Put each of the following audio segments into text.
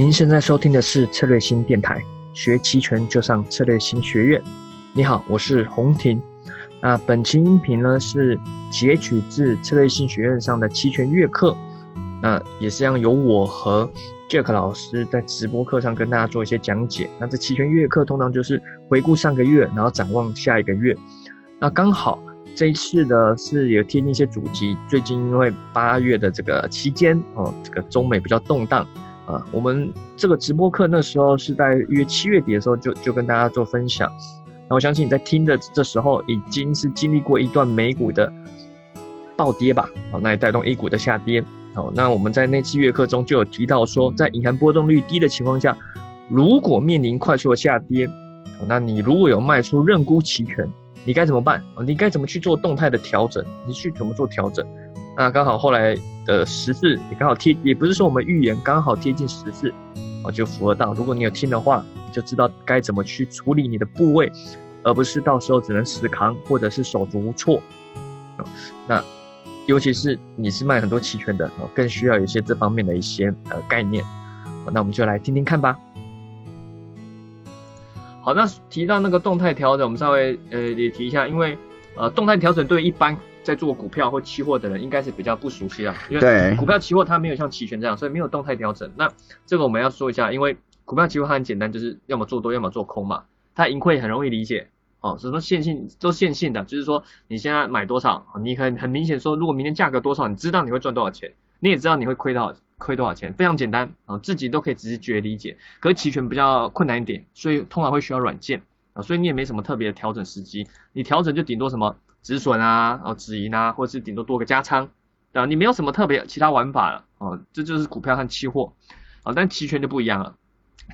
您现在收听的是策略新电台，学期权就上策略新学院。你好，我是洪婷。那本期音频呢是截取自策略新学院上的期权月课，那也是让由我和 Jack 老师在直播课上跟大家做一些讲解。那这期权月课通常就是回顾上个月，然后展望下一个月。那刚好这一次的是有贴近一些主题，最近因为八月的这个期间哦，这个中美比较动荡。啊，我们这个直播课那时候是在约七月底的时候就就跟大家做分享，那我相信你在听的这时候已经是经历过一段美股的暴跌吧，好，那也带动 A 股的下跌，好，那我们在那次月课中就有提到说，在隐含波动率低的情况下，如果面临快速的下跌，那你如果有卖出认沽期权，你该怎么办？你该怎么去做动态的调整？你去怎么做调整？那刚好后来的十字也刚好贴，也不是说我们预言刚好贴近十字，啊，就符合到。如果你有听的话，你就知道该怎么去处理你的部位，而不是到时候只能死扛或者是手足无措。那尤其是你是卖很多期权的，更需要有些这方面的一些呃概念。那我们就来听听看吧。好，那提到那个动态调整，我们稍微呃也提一下，因为呃动态调整对一般。在做股票或期货的人应该是比较不熟悉啊，因为股票期货它没有像期权这样，所以没有动态调整。那这个我们要说一下，因为股票期货它很简单，就是要么做多，要么做空嘛。它盈亏很容易理解哦，什么线性都线性的，就是说你现在买多少，你很很明显说，如果明天价格多少，你知道你会赚多少钱，你也知道你会亏多少亏多少钱，非常简单啊，自己都可以直觉理解。可是期权比较困难一点，所以通常会需要软件啊，所以你也没什么特别的调整时机，你调整就顶多什么。止损啊，哦止盈啊，或者是顶多多个加仓，对吧？你没有什么特别其他玩法了，哦，这就是股票和期货，啊，但期权就不一样了。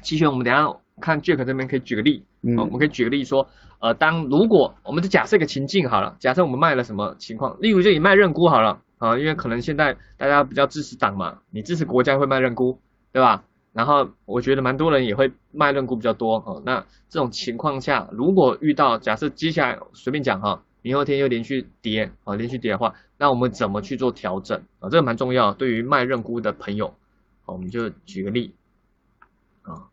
期权我们等下看 Jack 这边可以举个例，嗯，我们可以举个例说，呃，当如果我们就假设一个情境好了，假设我们卖了什么情况，例如就以卖认沽好了，啊，因为可能现在大家比较支持党嘛，你支持国家会卖认沽，对吧？然后我觉得蛮多人也会卖认沽比较多，哦，那这种情况下，如果遇到假设接下来随便讲哈。明后天又连续跌啊，连续跌的话，那我们怎么去做调整啊？这个蛮重要，对于卖认沽的朋友，我们就举个例啊。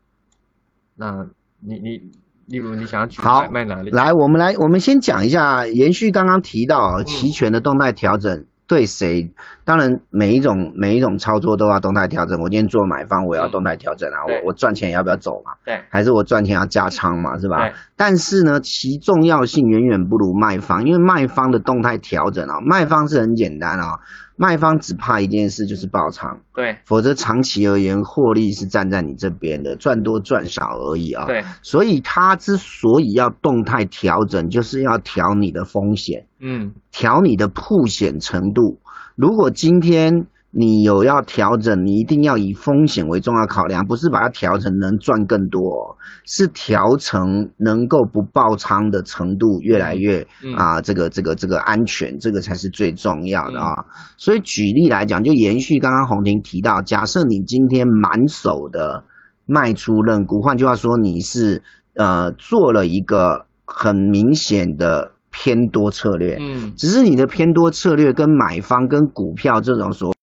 那你你，例如你想要举卖哪里？来，我们来，我们先讲一下，延续刚刚提到期权的动态调整。对谁？当然，每一种每一种操作都要动态调整。我今天做买方，我要动态调整啊。我我赚钱要不要走嘛？对，还是我赚钱要加仓嘛？是吧？但是呢，其重要性远远不如卖方，因为卖方的动态调整啊，卖方是很简单啊。卖方只怕一件事，就是爆仓。对，否则长期而言，获利是站在你这边的，赚多赚少而已啊。对，所以他之所以要动态调整，就是要调你的风险，嗯，调你的铺险程度。如果今天。你有要调整，你一定要以风险为重要考量，不是把它调成能赚更多，是调成能够不爆仓的程度越来越啊，这个这个这个安全，这个才是最重要的啊。所以举例来讲，就延续刚刚洪婷提到，假设你今天满手的卖出认沽，换句话说，你是呃做了一个很明显的偏多策略，嗯，只是你的偏多策略跟买方跟股票这种所。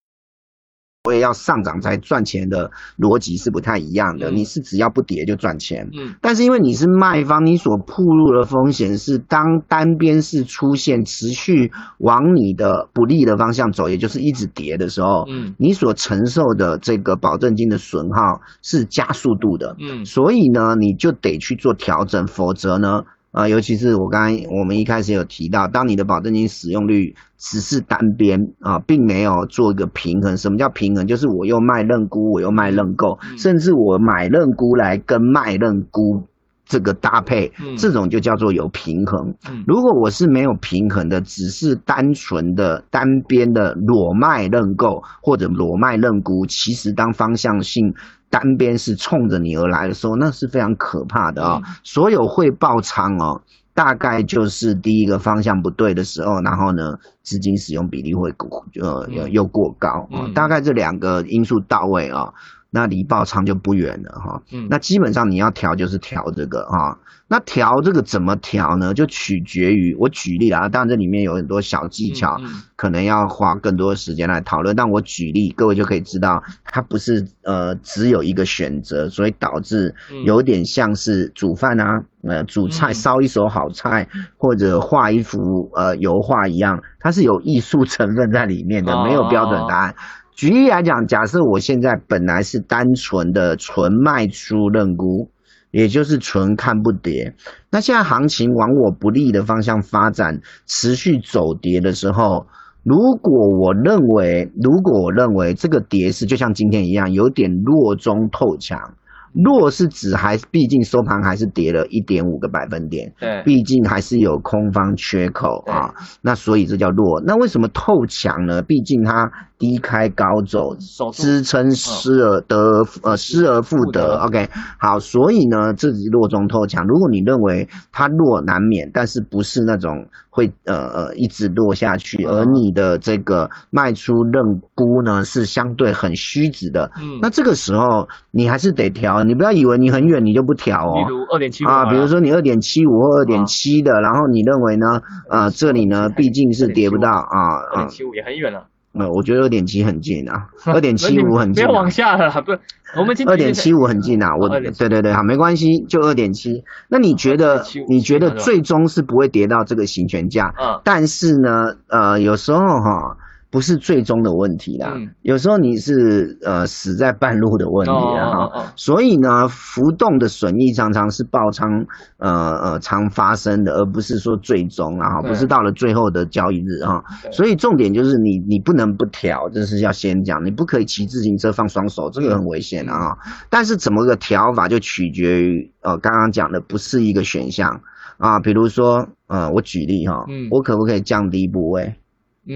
我也要上涨才赚钱的逻辑是不太一样的。你是只要不跌就赚钱，嗯，但是因为你是卖方，你所铺入的风险是当单边是出现持续往你的不利的方向走，也就是一直跌的时候，嗯，你所承受的这个保证金的损耗是加速度的，嗯，所以呢，你就得去做调整，否则呢。啊，尤其是我刚刚我们一开始有提到，当你的保证金使用率只是单边啊，并没有做一个平衡。什么叫平衡？就是我又卖认沽，我又卖认购，甚至我买认沽来跟卖认沽这个搭配，这种就叫做有平衡。如果我是没有平衡的，只是单纯的单边的裸卖认购或者裸卖认沽，其实当方向性。单边是冲着你而来的时候，那是非常可怕的啊！所有会爆仓哦，大概就是第一个方向不对的时候，然后呢，资金使用比例会过呃又又过高啊。大概这两个因素到位啊，那离爆仓就不远了哈。嗯，那基本上你要调就是调这个哈。那调这个怎么调呢？就取决于我举例啊，当然这里面有很多小技巧，可能要花更多的时间来讨论。但我举例，各位就可以知道，它不是呃只有一个选择，所以导致有点像是煮饭啊，呃煮菜烧一手好菜，或者画一幅呃油画一样，它是有艺术成分在里面的，没有标准答案。举例来讲，假设我现在本来是单纯的纯卖出认沽。也就是纯看不跌，那现在行情往我不利的方向发展，持续走跌的时候，如果我认为，如果我认为这个跌势就像今天一样，有点弱中透强。弱是指还毕竟收盘还是跌了一点五个百分点，对，毕竟还是有空方缺口啊，那所以这叫弱。那为什么透强呢？毕竟它低开高走，支撑失而得呃失而复得，OK，好，所以呢这是弱中透强。如果你认为它弱难免，但是不是那种会呃呃一直落下去，而你的这个卖出认沽呢是相对很虚值的，嗯，那这个时候你还是得调。你不要以为你很远你就不调哦，比如二点七啊，比如说你二点七五或二点七的，然后你认为呢？呃，这里呢毕竟是跌不到啊，二点七五也很远了。那我觉得二点七很近啊，二点七五很近。别往下了，不我们二点七五很近啊，我对对对，好没关系，就二点七。那你觉得你觉得最终是不会跌到这个行权价？嗯，但是呢，呃，有时候哈。不是最终的问题啦，有时候你是呃死在半路的问题啊，所以呢，浮动的损益常常是爆仓呃呃常发生的，而不是说最终啊，不是到了最后的交易日啊，所以重点就是你你不能不调，这是要先讲，你不可以骑自行车放双手，这个很危险啊。但是怎么个调法就取决于呃刚刚讲的不是一个选项。啊，比如说呃我举例哈，我可不可以降低部位？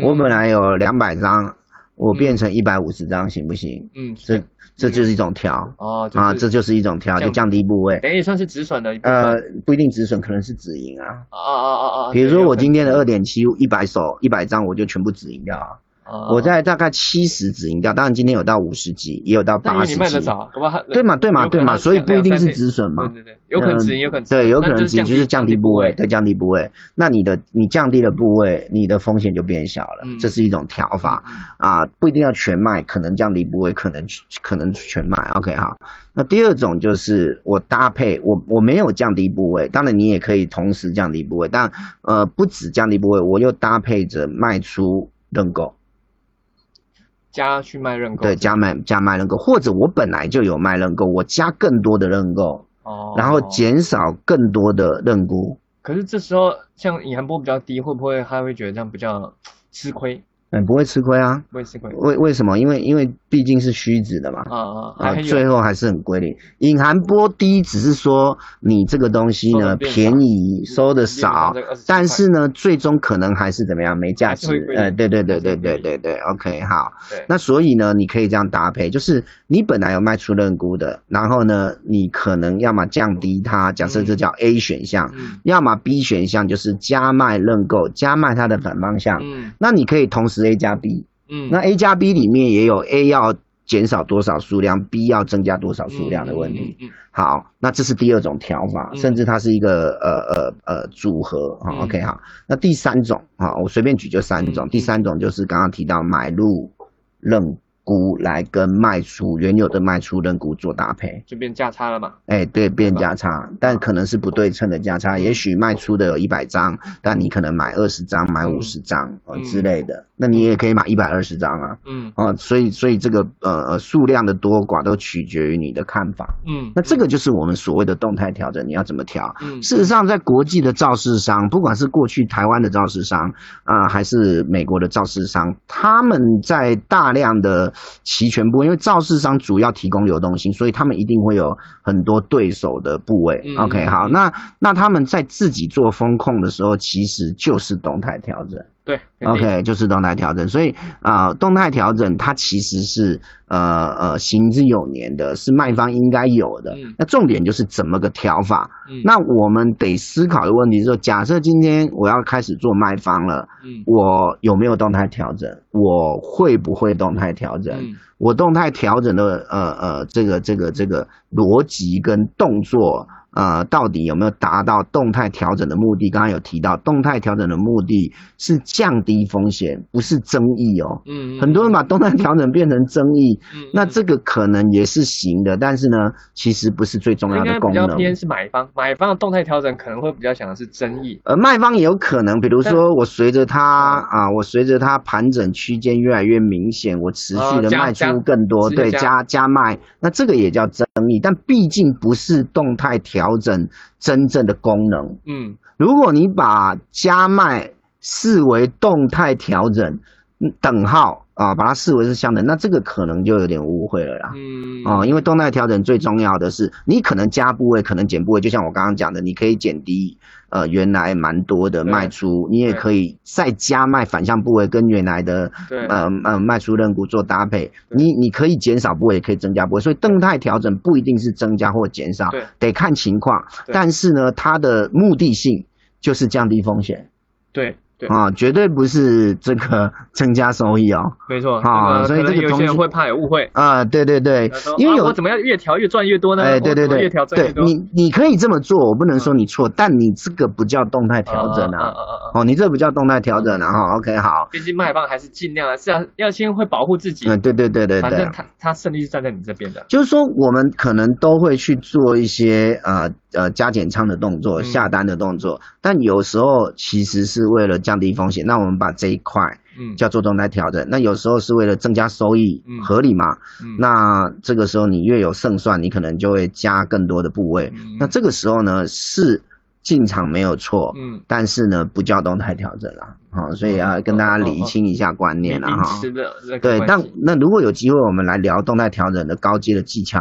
我本来有两百张，我变成一百五十张，行不行？嗯，这这就是一种调哦，啊，这就是一种调，就降低部位，等于算是止损的。呃，不一定止损，可能是止盈啊。啊啊啊啊！比如说我今天的二点七一百手一百张，我就全部止盈掉啊。我在大概七十止盈掉，当然今天有到五十几，也有到八十几。对嘛对嘛对嘛，所以不一定是止损嘛。对对对，有可能止盈，有可能对，有可能止盈就是降低部位，对，降低部位。那你的你降低了部位，你的风险就变小了，这是一种调法啊，不一定要全卖，可能降低部位，可能可能全卖。OK 好，那第二种就是我搭配，我我没有降低部位，当然你也可以同时降低部位，但呃不止降低部位，我又搭配着卖出认购。加去卖认购，对，加卖加卖认购，或者我本来就有卖认购，我加更多的认购，哦，然后减少更多的认沽。可是这时候像隐含波比较低，会不会他会觉得这样比较吃亏？不会吃亏啊，不会吃亏。为为什么？因为因为毕竟是虚值的嘛，啊啊啊！最后还是很规律。隐含波低只是说你这个东西呢便宜收的少，但是呢最终可能还是怎么样没价值。呃，对对对对对对对，OK 好。那所以呢你可以这样搭配，就是你本来有卖出认沽的，然后呢你可能要么降低它，假设这叫 A 选项，要么 B 选项就是加卖认购，加卖它的反方向。嗯，那你可以同时。A 加 B，嗯，那 A 加 B 里面也有 A 要减少多少数量，B 要增加多少数量的问题。嗯好，那这是第二种调法，甚至它是一个呃呃呃组合。好，OK 好，那第三种啊，我随便举就三种。第三种就是刚刚提到买入认。沽来跟卖出原有的卖出认沽做搭配，就变价差了嘛？哎，对，变价差，但可能是不对称的价差。也许卖出的有一百张，但你可能买二十张、买五十张啊之类的，那你也可以买一百二十张啊。嗯，啊，所以所以这个呃呃数量的多寡都取决于你的看法。嗯，那这个就是我们所谓的动态调整，你要怎么调？嗯，事实上，在国际的造市商，不管是过去台湾的造市商啊，还是美国的造市商，他们在大量的期权部位，因为造市商主要提供流动性，所以他们一定会有很多对手的部位。OK，好，那那他们在自己做风控的时候，其实就是动态调整。对，OK，就是动态调整。所以啊，动态调整它其实是呃呃行之有年的，是卖方应该有的。那重点就是怎么个调法。那我们得思考的问题是说，假设今天我要开始做卖方了，我有没有动态调整？我会不会动态调整？我动态调整的呃呃这个这个这个逻辑跟动作。呃，到底有没有达到动态调整的目的？刚刚有提到，动态调整的目的是降低风险，不是争议哦。嗯，很多人把动态调整变成争议，那这个可能也是行的，但是呢，其实不是最重要的功能。比较偏是买方，买方的动态调整可能会比较想的是争议。呃，卖方也有可能，比如说我随着它啊，我随着它盘整区间越来越明显，我持续的卖出更多，对，加加卖，那这个也叫争议，但毕竟不是动态调。调整真正的功能。嗯，如果你把加麦视为动态调整，等号啊，把它视为是相等，那这个可能就有点误会了啦。嗯，哦，因为动态调整最重要的是，你可能加部位，可能减部位，就像我刚刚讲的，你可以减低。呃，原来蛮多的卖出，你也可以再加卖反向部位，跟原来的呃呃卖出认股做搭配。你你可以减少部位，也可以增加部位，所以动态调整不一定是增加或减少，得看情况。但是呢，它的目的性就是降低风险。对。啊，绝对不是这个 增加收益哦。没错，啊，所以这个有些人会怕有误会啊。对对对，因为有我怎么样越调越赚越多呢？哎，对对对，越调赚越多。你你可以这么做，我不能说你错，但你这个不叫动态调整啊。哦，你这不叫动态调整啊。哈，OK，好。毕竟卖方还是尽量啊，是要要先会保护自己。嗯，对对对对对。反正他他胜利是站在你这边的。就是说，我们可能都会去做一些呃呃加减仓的动作、下单的动作，但有时候其实是为了降低风险。那我我们把这一块，嗯，叫做动态调整。那有时候是为了增加收益，嗯，合理嘛？嗯，那这个时候你越有胜算，你可能就会加更多的部位。那这个时候呢，是进场没有错，嗯，但是呢，不叫动态调整了，好，所以要跟大家理清一下观念了哈。对，但那如果有机会，我们来聊动态调整的高阶的技巧，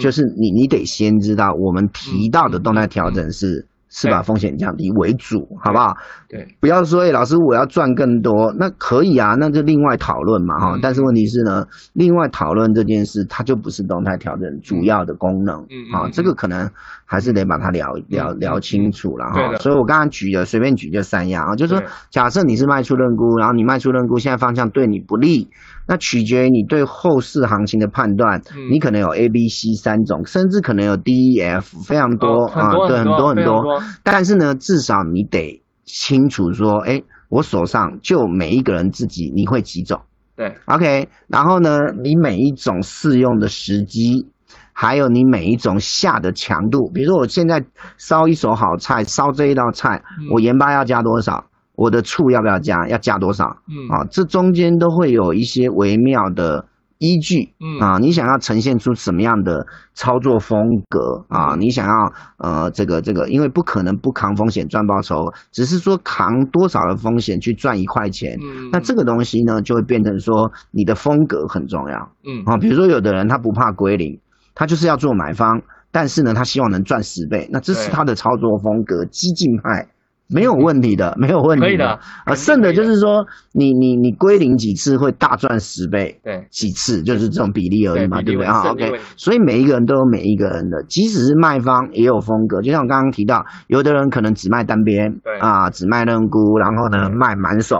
就是你你得先知道我们提到的动态调整是。是把风险降低为主，好不好？对，不要说，哎，老师我要赚更多，那可以啊，那就另外讨论嘛，哈。但是问题是呢，另外讨论这件事，它就不是动态调整主要的功能，嗯，啊，这个可能还是得把它聊聊聊清楚了哈。所以我刚刚举的随便举就三样啊，就是说，假设你是卖出认沽，然后你卖出认沽，现在方向对你不利。那取决于你对后市行情的判断，你可能有 A、B、C 三种，甚至可能有 D、E、F，非常多啊，对，很多很多。但是呢，至少你得清楚说，哎，我手上就每一个人自己你会几种？对，OK。然后呢，你每一种适用的时机，还有你每一种下的强度，比如说我现在烧一手好菜，烧这一道菜，我盐巴要加多少？我的醋要不要加？要加多少？嗯啊，这中间都会有一些微妙的依据。嗯啊，你想要呈现出什么样的操作风格啊？你想要呃这个这个，因为不可能不扛风险赚报酬，只是说扛多少的风险去赚一块钱。嗯，那这个东西呢，就会变成说你的风格很重要。嗯啊，比如说有的人他不怕归零，他就是要做买方，但是呢他希望能赚十倍，那这是他的操作风格，激进派。没有问题的，没有问题的。啊，剩的就是说，你你你归零几次会大赚十倍，对，几次就是这种比例而已嘛，对不对啊？OK，所以每一个人都有每一个人的，即使是卖方也有风格。就像我刚刚提到，有的人可能只卖单边，对啊，只卖认沽，然后呢卖满手，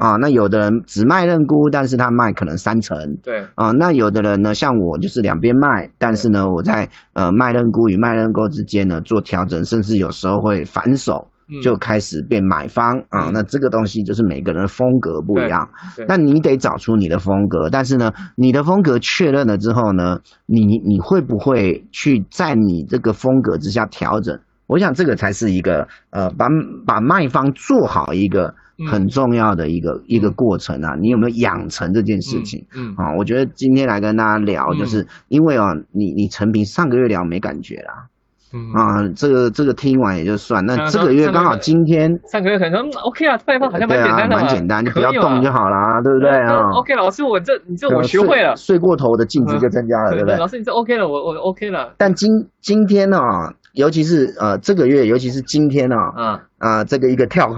啊，那有的人只卖认沽，但是他卖可能三成，对啊，那有的人呢，像我就是两边卖，但是呢我在呃卖认沽与卖认购之间呢做调整，甚至有时候会反手。就开始变买方啊，那这个东西就是每个人的风格不一样，那你得找出你的风格。但是呢，你的风格确认了之后呢，你你会不会去在你这个风格之下调整？我想这个才是一个呃，把把卖方做好一个很重要的一个一个过程啊。你有没有养成这件事情？嗯啊，我觉得今天来跟大家聊，就是因为啊，你你陈平上个月聊没感觉啦。啊，这个这个听完也就算，那这个月刚好今天上个月可能 OK 啊，拜访好像蛮简单的蛮简单，你不要动就好了，对不对啊？OK，老师，我这你这我学会了，睡过头的净值就增加了，对不对？老师，你这 OK 了，我我 OK 了。但今今天呢，尤其是呃这个月，尤其是今天呢，啊啊这个一个跳空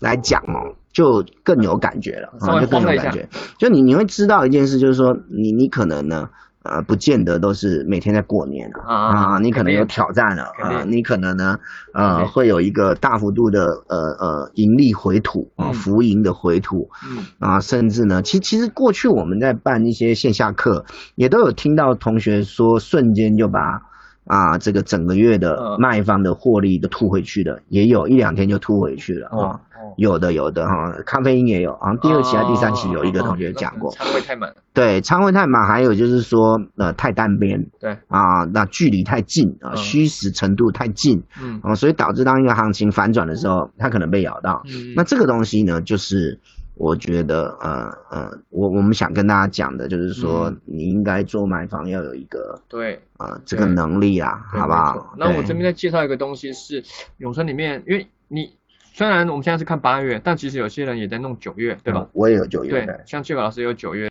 来讲哦。就更有感觉了啊，就更有感觉。就你你会知道一件事，就是说你你可能呢。呃，不见得都是每天在过年啊，啊，你可能有挑战了啊，你可能呢，呃，会有一个大幅度的呃呃盈利回吐啊，浮盈的回吐，嗯，啊，甚至呢，其其实过去我们在办一些线下课，也都有听到同学说，瞬间就把。啊，这个整个月的卖方的获利都吐回去的，也有一两天就吐回去了啊，有的有的哈，咖啡因也有啊，第二期还第三期有一个同学讲过，仓位太满，对，仓位太满，还有就是说呃太单边，对，啊，那距离太近啊，虚实程度太近，嗯，啊，所以导致当一个行情反转的时候，它可能被咬到，那这个东西呢，就是。我觉得，呃呃，我我们想跟大家讲的就是说，你应该做买房要有一个对啊这个能力啊，好不好？那我这边再介绍一个东西是永春里面，因为你虽然我们现在是看八月，但其实有些人也在弄九月，对吧？我也有九月，对，像阙可老师也有九月。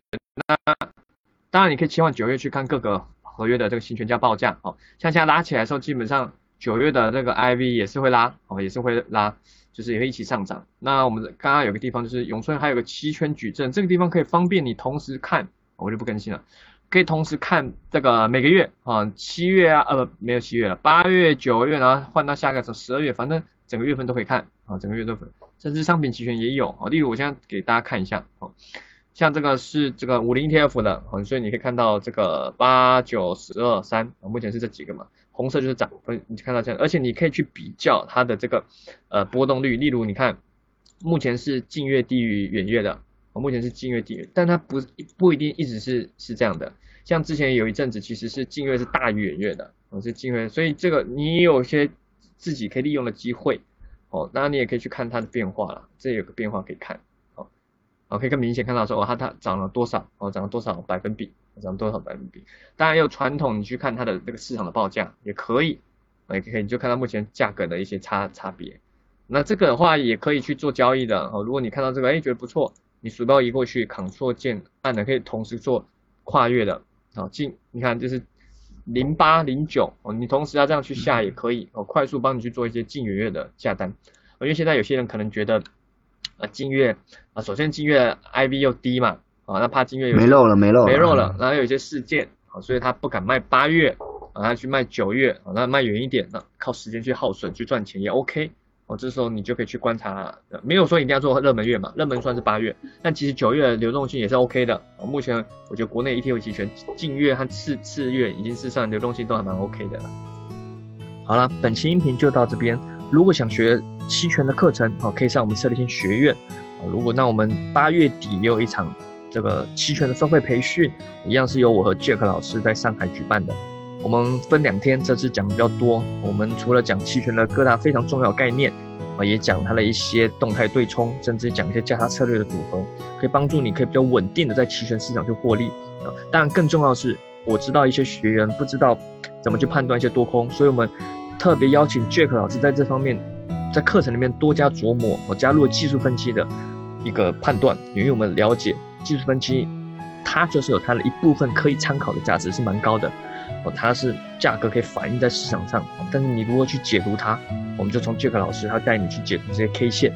那当然你可以切换九月去看各个合约的这个行权价报价，哦，像现在拉起来的时候，基本上九月的那个 IV 也是会拉，哦，也是会拉。就是也会一起上涨。那我们刚刚有个地方就是永春还有个期权矩阵，这个地方可以方便你同时看，我就不更新了，可以同时看这个每个月啊，七月啊，呃，没有七月了，八月、九月，然后换到下个时候十二月，反正整个月份都可以看啊，整个月都分，甚至商品期权也有啊。例如我现在给大家看一下啊，像这个是这个五零 ETF 的，所以你可以看到这个八九十二三啊，目前是这几个嘛。红色就是涨，你看到这样，而且你可以去比较它的这个呃波动率，例如你看，目前是近月低于远月的，哦目前是近月低于，但它不不一定一直是是这样的，像之前有一阵子其实是近月是大于远月的，哦是近月，所以这个你有些自己可以利用的机会，哦，当然你也可以去看它的变化了，这有个变化可以看，哦，哦可以更明显看到说哦它它涨了多少，哦涨了多少百分比。涨多少百分比？当然，有传统，你去看它的这个市场的报价也可以，也可以，你就看到目前价格的一些差差别。那这个的话也可以去做交易的哦。如果你看到这个，哎，觉得不错，你鼠标移过去，Ctrl 键按的可以同时做跨越的啊。进，你看就是零八零九，你同时要这样去下也可以哦，快速帮你去做一些近月的下单。因为现在有些人可能觉得啊，近月啊，首先近月 IV 又低嘛。啊，那怕金月没肉了，没肉，没肉了，然后有一些事件，啊，所以他不敢卖八月，啊，他去卖九月，啊，那卖远一点，那靠时间去耗损去赚钱也 OK，哦，这时候你就可以去观察，没有说一定要做热门月嘛，热门算是八月，但其实九月流动性也是 OK 的，啊，目前我觉得国内 ETF 期权近月和次次月已经是上流动性都还蛮 OK 的了。好了，本期音频就到这边，如果想学期权的课程，哦，可以上我们策略性学院，啊，如果那我们八月底也有一场。这个期权的收费培训一样是由我和 Jack 老师在上海举办的。我们分两天，这次讲比较多。我们除了讲期权的各大非常重要概念，啊，也讲它的一些动态对冲，甚至讲一些价差策略的组合，可以帮助你可以比较稳定的在期权市场去获利。啊，当然更重要的是，我知道一些学员不知道怎么去判断一些多空，所以我们特别邀请 Jack 老师在这方面，在课程里面多加琢磨，我加入了技术分析的一个判断，因为我们了解。技术分析，它就是有它的一部分可以参考的价值，是蛮高的。哦，它是价格可以反映在市场上，但是你如何去解读它，我们就从杰克老师他带你去解读这些 K 线。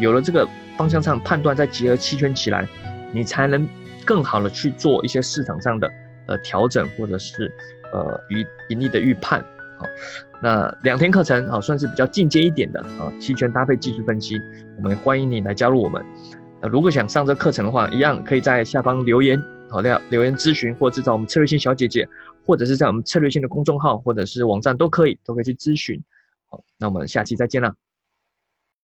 有了这个方向上判断，再结合期权起来，你才能更好的去做一些市场上的呃调整，或者是呃盈盈利的预判。好，那两天课程啊，算是比较进阶一点的啊，期权搭配技术分析，我们欢迎你来加入我们。如果想上这课程的话，一样可以在下方留言，好的，留言咨询，或者找我们策略性小姐姐，或者是在我们策略性的公众号或者是网站都可以，都可以去咨询。好，那我们下期再见了。